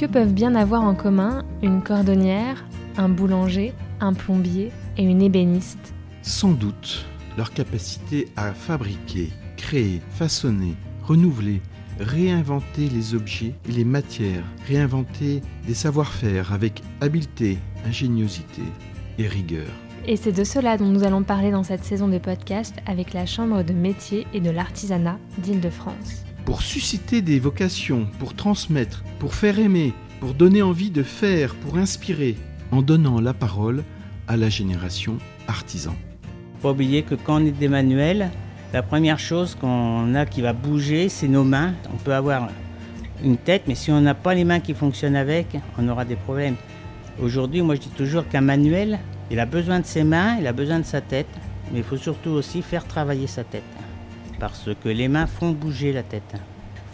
Que peuvent bien avoir en commun une cordonnière, un boulanger, un plombier et une ébéniste Sans doute leur capacité à fabriquer, créer, façonner, renouveler, réinventer les objets et les matières, réinventer des savoir-faire avec habileté, ingéniosité et rigueur. Et c'est de cela dont nous allons parler dans cette saison de podcast avec la Chambre de métier et de l'artisanat d'Île-de-France. Pour susciter des vocations, pour transmettre, pour faire aimer, pour donner envie de faire, pour inspirer, en donnant la parole à la génération artisan. Pas oublier que quand on est des manuels, la première chose qu'on a qui va bouger, c'est nos mains. On peut avoir une tête, mais si on n'a pas les mains qui fonctionnent avec, on aura des problèmes. Aujourd'hui, moi je dis toujours qu'un manuel, il a besoin de ses mains, il a besoin de sa tête, mais il faut surtout aussi faire travailler sa tête. Parce que les mains font bouger la tête.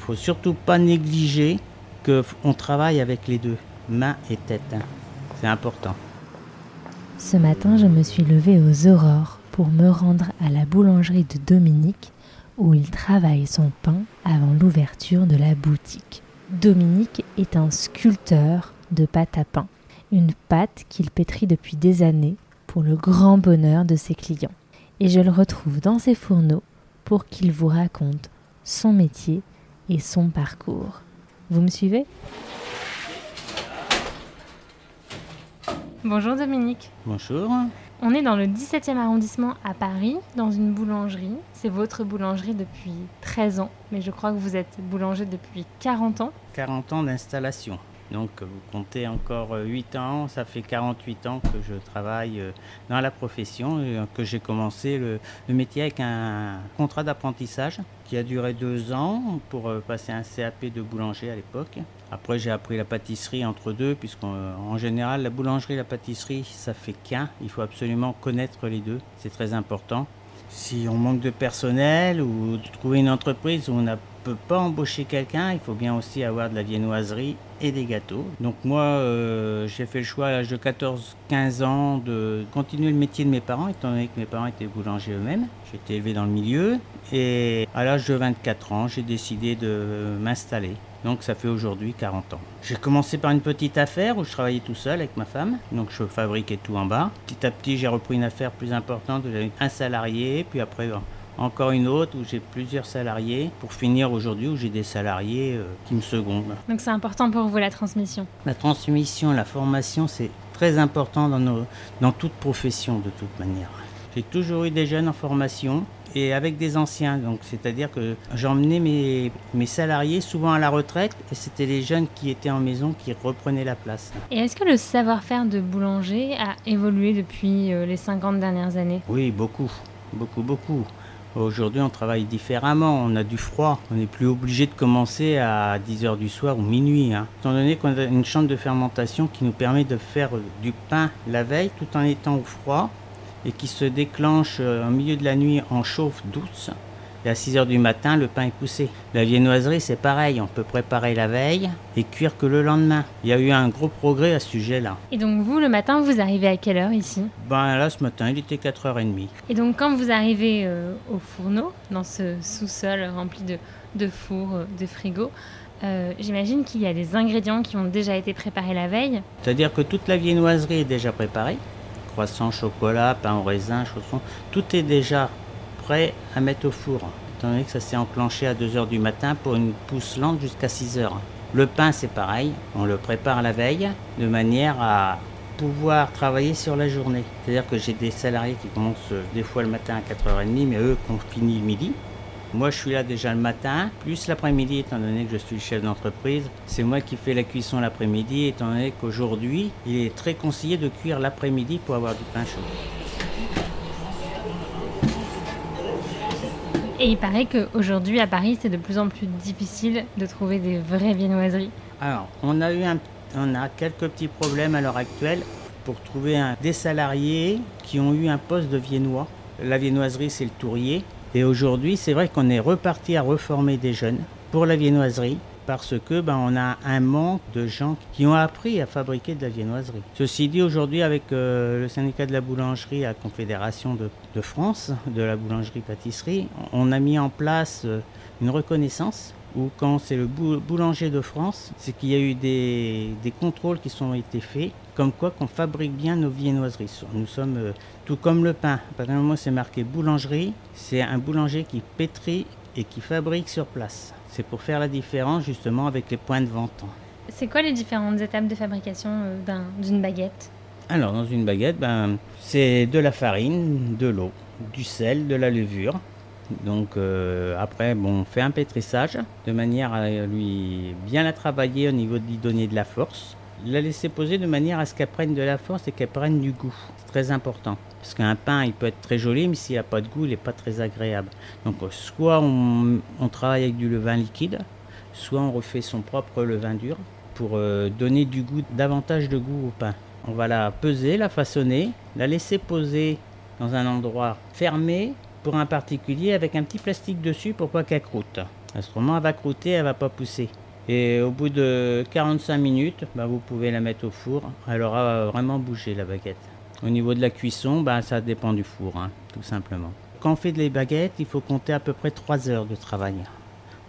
Faut surtout pas négliger qu'on travaille avec les deux, mains et tête. C'est important. Ce matin, je me suis levée aux aurores pour me rendre à la boulangerie de Dominique où il travaille son pain avant l'ouverture de la boutique. Dominique est un sculpteur de pâte à pain une pâte qu'il pétrit depuis des années pour le grand bonheur de ses clients. Et je le retrouve dans ses fourneaux pour qu'il vous raconte son métier et son parcours. Vous me suivez? Bonjour Dominique. Bonjour. On est dans le 17e arrondissement à Paris, dans une boulangerie. C'est votre boulangerie depuis 13 ans, mais je crois que vous êtes boulanger depuis 40 ans. 40 ans d'installation. Donc vous comptez encore 8 ans, ça fait 48 ans que je travaille euh, dans la profession, que j'ai commencé le, métier avec un contrat d'apprentissage qui a duré deux ans pour euh, passer un CAP de boulanger à l'époque. Après j'ai appris la pâtisserie entre deux, puisqu'en général la boulangerie et la pâtisserie ça fait qu'un, il faut absolument connaître les deux, c'est très important. Si on manque de personnel ou trouver une entreprise où on n'a peut pas embaucher quelqu'un, il faut bien aussi avoir de la viennoiserie et des gâteaux. Donc moi, euh, j'ai fait le choix à l'âge de 14-15 ans de continuer le métier de mes parents, étant donné que mes parents étaient boulangers eux-mêmes. J'ai été élevé dans le milieu et à l'âge de 24 ans, j'ai décidé de m'installer. Donc ça fait aujourd'hui 40 ans. J'ai commencé par une petite affaire où je travaillais tout seul avec ma femme. Donc je fabriquais tout en bas. Petit à petit, j'ai repris une affaire plus importante. J'avais un salarié, puis après encore une autre où j'ai plusieurs salariés, pour finir aujourd'hui où j'ai des salariés euh, qui me secondent. Donc c'est important pour vous la transmission La transmission, la formation, c'est très important dans, nos, dans toute profession de toute manière. J'ai toujours eu des jeunes en formation et avec des anciens. Donc, c'est-à-dire que j'emmenais mes, mes salariés souvent à la retraite et c'était les jeunes qui étaient en maison qui reprenaient la place. Et est-ce que le savoir-faire de boulanger a évolué depuis euh, les 50 dernières années? Oui, beaucoup, beaucoup, beaucoup. Aujourd'hui, on travaille différemment. On a du froid. On n'est plus obligé de commencer à 10h du soir ou minuit. Hein. Étant donné qu'on a une chambre de fermentation qui nous permet de faire du pain la veille tout en étant au froid et qui se déclenche euh, au milieu de la nuit en chauffe douce, et à 6 heures du matin, le pain est poussé. La viennoiserie, c'est pareil. On peut préparer la veille et cuire que le lendemain. Il y a eu un gros progrès à ce sujet-là. Et donc, vous, le matin, vous arrivez à quelle heure ici? Ben là, ce matin, il était 4h30. Et donc, quand vous arrivez euh, au fourneau, dans ce sous-sol rempli de, de fours, euh, de frigos, euh, J'imagine qu'il y a des ingrédients qui ont déjà été préparés la veille? C'est-à-dire que toute la viennoiserie est déjà préparée. Croissant, chocolat, pain au raisin, chaussons, tout est déjà prêt à mettre au four, étant donné que ça s'est enclenché à 2h du matin pour une pousse lente jusqu'à 6h. Le pain, c'est pareil, on le prépare la veille de manière à pouvoir travailler sur la journée. C'est-à-dire que j'ai des salariés qui commencent des fois le matin à 4h30, mais eux qui ont fini le midi. Moi, je suis là déjà le matin, plus l'après-midi, étant donné que je suis le chef d'entreprise. C'est moi qui fais la cuisson l'après-midi, étant donné qu'aujourd'hui, il est très conseillé de cuire l'après-midi pour avoir du pain chaud. Et il paraît qu'aujourd'hui à Paris, c'est de plus en plus difficile de trouver des vraies viennoiseries. Alors, on a eu on a quelques petits problèmes à l'heure actuelle pour trouver des salariés qui ont eu un poste de viennois. La viennoiserie, c'est le tourier. Et aujourd'hui, c'est vrai qu'on est reparti à reformer des jeunes pour la viennoiserie parce que ben, on a un manque de gens qui ont appris à fabriquer de la viennoiserie. Ceci dit, aujourd'hui, avec euh, le syndicat de la boulangerie à Confédération de, France, de la boulangerie-pâtisserie, on a mis en place euh, une reconnaissance ou quand c'est le boulanger de France, c'est qu'il y a eu des, contrôles qui sont été faits, comme quoi qu'on fabrique bien nos viennoiseries. Nous sommes euh, tout comme le pain. À partir du moment où c'est marqué boulangerie, c'est un boulanger qui pétrit et qui fabrique sur place. C'est pour faire la différence justement avec les points de vente. C'est quoi les différentes étapes de fabrication euh, d'une baguette? Alors dans une baguette, ben, c'est de la farine, de l'eau, du sel, de la levure, donc euh, après, bon, on fait un pétrissage de manière à lui bien la travailler au niveau de lui donner de la force. La laisser poser de manière à ce qu'elle prenne de la force et qu'elle prenne du goût. C'est très important. Parce qu'un pain, il peut être très joli, mais s'il n'a pas de goût, il n'est pas très agréable. Donc soit on, travaille avec du levain liquide, soit on refait son propre levain dur pour euh, donner du goût, davantage de goût au pain. On va la peser, la façonner, la laisser poser dans un endroit fermé pour un particulier avec un petit plastique dessus pour pas qu'elle croûte. Autrement, elle va croûter, elle va pas pousser. Et au bout de 45 minutes, bah, vous pouvez la mettre au four. Elle aura vraiment bougé la baguette. Au niveau de la cuisson, bah, ça dépend du four, hein, tout simplement. Quand on fait des baguettes, il faut compter à peu près 3 heures de travail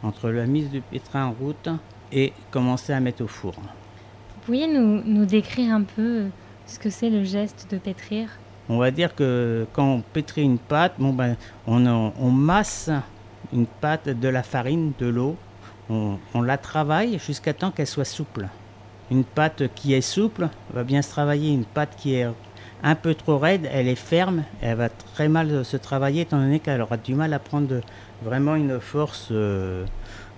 entre la mise du pétrin en route et commencer à mettre au four. Vous pourriez nous, nous décrire un peu ce que c'est le geste de pétrir? On va dire que quand on pétrit une pâte, ben, on, masse une pâte de la farine, de l'eau, on, la travaille jusqu'à temps qu'elle soit souple. Une pâte qui est souple va bien se travailler. Une pâte qui est un peu trop raide, elle est ferme, elle va très mal se travailler étant donné qu'elle aura du mal à prendre vraiment une force euh,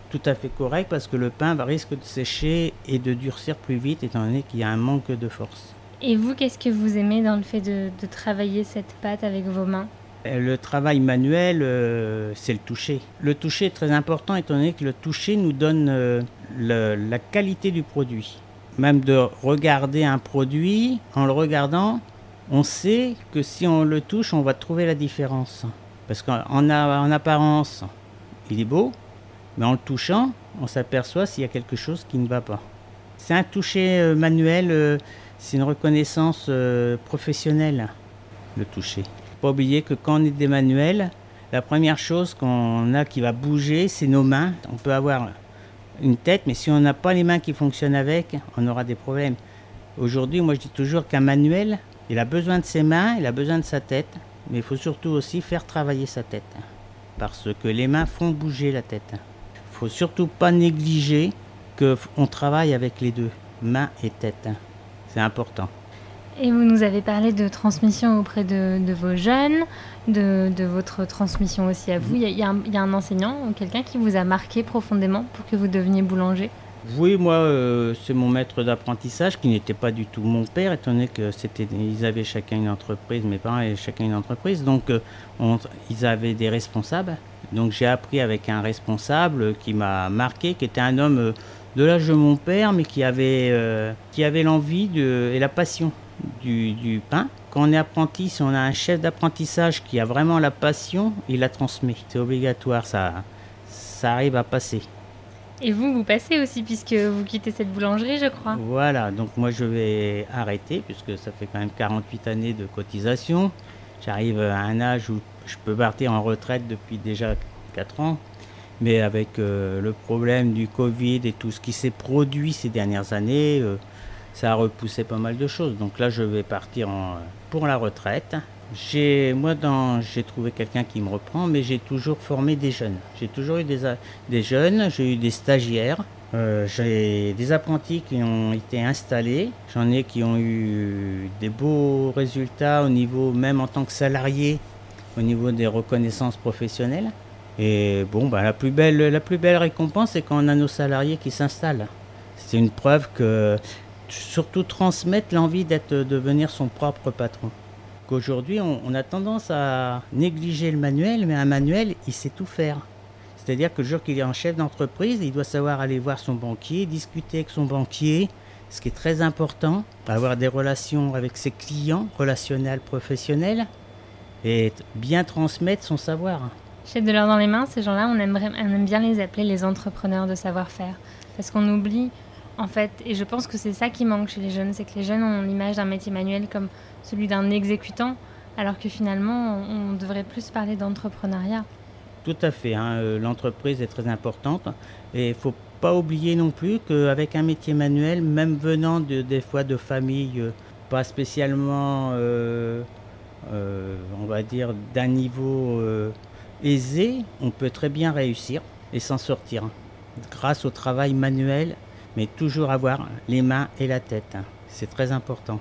tout à fait correcte parce que le pain va risque de sécher et de durcir plus vite étant donné qu'il y a un manque de force. Et vous, qu'est-ce que vous aimez dans le fait de, travailler cette pâte avec vos mains euh, le travail manuel, euh, c'est le toucher. Le toucher est très important étant donné que le toucher nous donne euh, la qualité du produit. Même de regarder un produit, en le regardant, on sait que si on le touche, on va trouver la différence. Parce qu'en en apparence, il est beau, mais en le touchant, on s'aperçoit s'il y a quelque chose qui ne va pas. C'est un toucher manuel c'est une reconnaissance euh, professionnelle, le toucher. Pas oublier que quand on est des manuels, la première chose qu'on a qui va bouger, c'est nos mains. On peut avoir une tête, mais si on n'a pas les mains qui fonctionnent avec, on aura des problèmes. Aujourd'hui, moi je dis toujours qu'un manuel, il a besoin de ses mains, il a besoin de sa tête, mais il faut surtout aussi faire travailler sa tête. Parce que les mains font bouger la tête. Il faut surtout pas négliger qu'on travaille avec les deux, mains et tête. C'est important. Et vous nous avez parlé de transmission auprès de, vos jeunes, de, votre transmission aussi à vous. Il y, a, un, enseignant ou quelqu'un qui vous a marqué profondément pour que vous deveniez boulanger? Oui, moi, euh, c'est mon maître d'apprentissage qui n'était pas du tout mon père, étant donné que c'était, ils avaient chacun une entreprise, mes parents avaient chacun une entreprise, donc euh, ils avaient des responsables. Donc j'ai appris avec un responsable qui m'a marqué, qui était un homme euh, de l'âge de mon père, mais qui avait, euh, qui avait l'envie et la passion du, pain. Quand on est apprenti, si on a un chef d'apprentissage qui a vraiment la passion, il la transmet. C'est obligatoire, ça, ça arrive à passer. Et vous, vous passez aussi puisque vous quittez cette boulangerie, je crois. Voilà, donc moi je vais arrêter puisque ça fait quand même 48 années de cotisation. J'arrive à un âge où je peux partir en retraite depuis déjà 4 ans. Mais avec euh, le problème du Covid et tout ce qui s'est produit ces dernières années, euh, ça a repoussé pas mal de choses. Donc là, je vais partir pour la retraite. J'ai, moi, j'ai trouvé quelqu'un qui me reprend, mais j'ai toujours formé des jeunes. J'ai toujours eu des, jeunes, j'ai eu des stagiaires, euh, j'ai des apprentis qui ont été installés. J'en ai qui ont eu des beaux résultats au niveau, même en tant que salariés, au niveau des reconnaissances professionnelles. Et bon, bah, la, plus belle, récompense, c'est quand on a nos salariés qui s'installent. C'est une preuve que surtout transmettre l'envie d'être, de devenir son propre patron. Qu'aujourd'hui, on, a tendance à négliger le manuel, mais un manuel, il sait tout faire. C'est-à-dire que le jour qu'il est en chef d'entreprise, il doit savoir aller voir son banquier, discuter avec son banquier, ce qui est très important, avoir des relations avec ses clients, relationnels, professionnels, et bien transmettre son savoir. Chez De l'or dans les mains, ces gens-là, on, on aime bien les appeler les entrepreneurs de savoir-faire. Parce qu'on oublie, en fait, et je pense que c'est ça qui manque chez les jeunes, c'est que les jeunes ont l'image d'un métier manuel comme celui d'un exécutant, alors que finalement, on devrait plus parler d'entrepreneuriat. Tout à fait. Hein, euh, l'entreprise est très importante et il faut pas oublier non plus qu'avec un métier manuel, même venant de, des fois de familles euh, pas spécialement, euh, on va dire, d'un niveau aisé, on peut très bien réussir et s'en sortir grâce au travail manuel, mais toujours avoir les mains et la tête. C'est très important.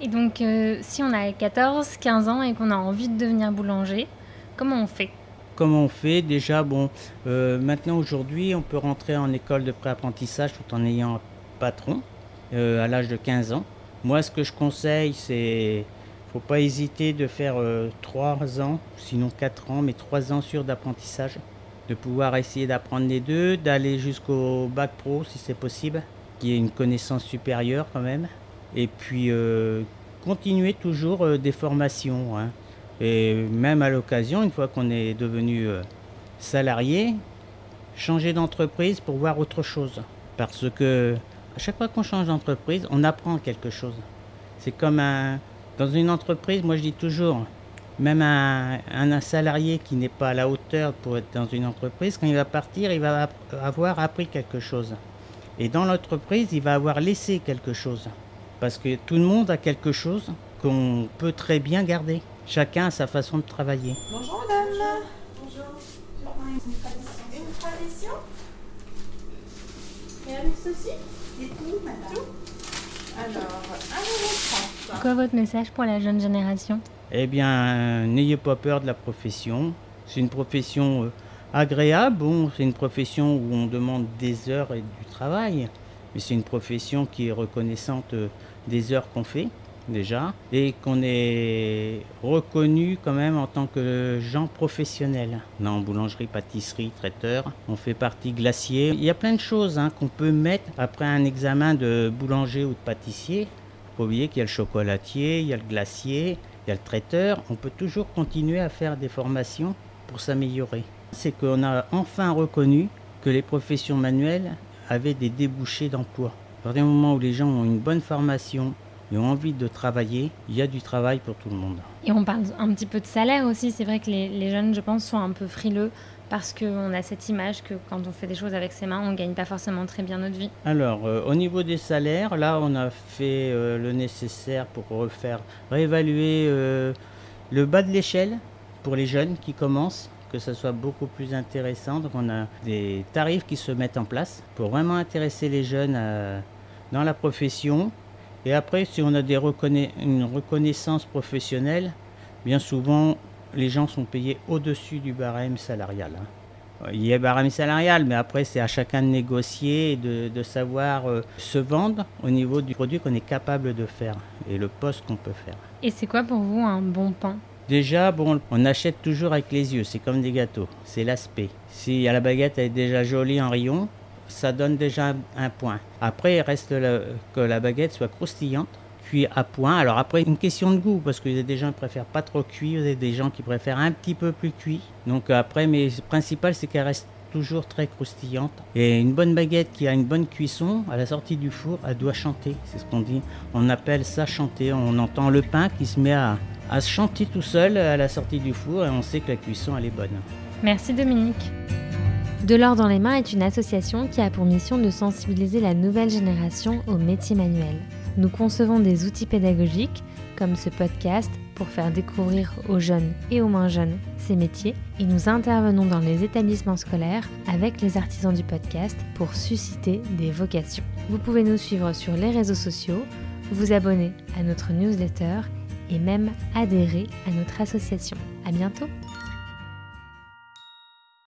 Et donc, si on a 14, 15 ans et qu'on a envie de devenir boulanger, comment on fait? Comment on fait? Déjà, bon, euh, maintenant aujourd'hui, on peut rentrer en école de pré-apprentissage tout en ayant un patron euh, à l'âge de 15 ans. Moi, ce que je conseille, c'est faut pas hésiter de faire 3 euh, ans, sinon 4 ans, mais 3 ans sûrs d'apprentissage. De pouvoir essayer d'apprendre les deux, d'aller jusqu'au bac pro si c'est possible, qui est une connaissance supérieure quand même. Et puis continuer toujours des formations. Hein. Et même à l'occasion, une fois qu'on est devenu euh, salarié, changer d'entreprise pour voir autre chose. Parce que à chaque fois qu'on change d'entreprise, on apprend quelque chose. C'est comme un, dans une entreprise, moi je dis toujours, même un, un, salarié qui n'est pas à la hauteur pour être dans une entreprise, quand il va partir, il va avoir appris quelque chose. Et dans l'entreprise, il va avoir laissé quelque chose. Parce que tout le monde a quelque chose qu'on peut très bien garder. Chacun a sa façon de travailler. Bonjour madame. Bonjour. Une tradition Et avec ceci? Et tout, madame? Tout Alors, 1,30 Quoi votre message pour la jeune génération? Eh bien, n'ayez pas peur de la profession. C'est une profession euh, agréable. Bon, c'est une profession où on demande des heures et du travail. Mais c'est une profession qui est reconnaissante euh, des heures qu'on fait déjà, et qu'on est reconnu quand même en tant que gens professionnels. Non, boulangerie, pâtisserie, traiteur, on fait partie glacier. Il y a plein de choses hein, qu'on peut mettre après un examen de boulanger ou de pâtissier. Faut oublier qu'il y a le chocolatier, il y a le glacier, il y a le traiteur. On peut toujours continuer à faire des formations pour s'améliorer. C'est qu'on a enfin reconnu que les professions manuelles avaient des débouchés d'emploi. À partir du moment où les gens ont une bonne formation, et ont envie de travailler, il y a du travail pour tout le monde. Et on parle un petit peu de salaire aussi. C'est vrai que les, jeunes, je pense, sont un peu frileux parce qu'on a cette image que quand on fait des choses avec ses mains, on ne gagne pas forcément très bien notre vie. Alors, euh, au niveau des salaires, là, on a fait euh, le nécessaire pour refaire, réévaluer euh, le bas de l'échelle pour les jeunes qui commencent que ça soit beaucoup plus intéressant. Donc on a des tarifs qui se mettent en place pour vraiment intéresser les jeunes dans la profession et après, si on a des une reconnaissance professionnelle, bien souvent, les gens sont payés au-dessus du barème salarial. Hein. Il y a barème salarial, mais après, c'est à chacun de négocier et de, savoir euh, se vendre au niveau du produit qu'on est capable de faire et le poste qu'on peut faire. Et c'est quoi pour vous un bon pain? Déjà, bon, on achète toujours avec les yeux, c'est comme des gâteaux, c'est l'aspect. Si la baguette est déjà jolie en rayon, ça donne déjà un point. Après, il reste que la baguette soit croustillante, cuit à point. Alors après, une question de goût, parce que y a des gens qui préfèrent pas trop cuit, vous avez des gens qui préfèrent un petit peu plus cuit. Donc après, mais le principal, c'est qu'elle reste toujours très croustillante. Et une bonne baguette qui a une bonne cuisson, à la sortie du four, elle doit chanter. C'est ce qu'on dit. On appelle ça chanter. On entend le pain qui se met à, à chanter tout seul à la sortie du four et on sait que la cuisson, elle est bonne. Merci Dominique. De l'or dans les mains est une association qui a pour mission de sensibiliser la nouvelle génération aux métiers manuels. Nous concevons des outils pédagogiques, comme ce podcast, pour faire découvrir aux jeunes et aux moins jeunes ces métiers, et nous intervenons dans les établissements scolaires avec les artisans du podcast pour susciter des vocations. Vous pouvez nous suivre sur les réseaux sociaux, vous abonner à notre newsletter et même adhérer à notre association. À bientôt!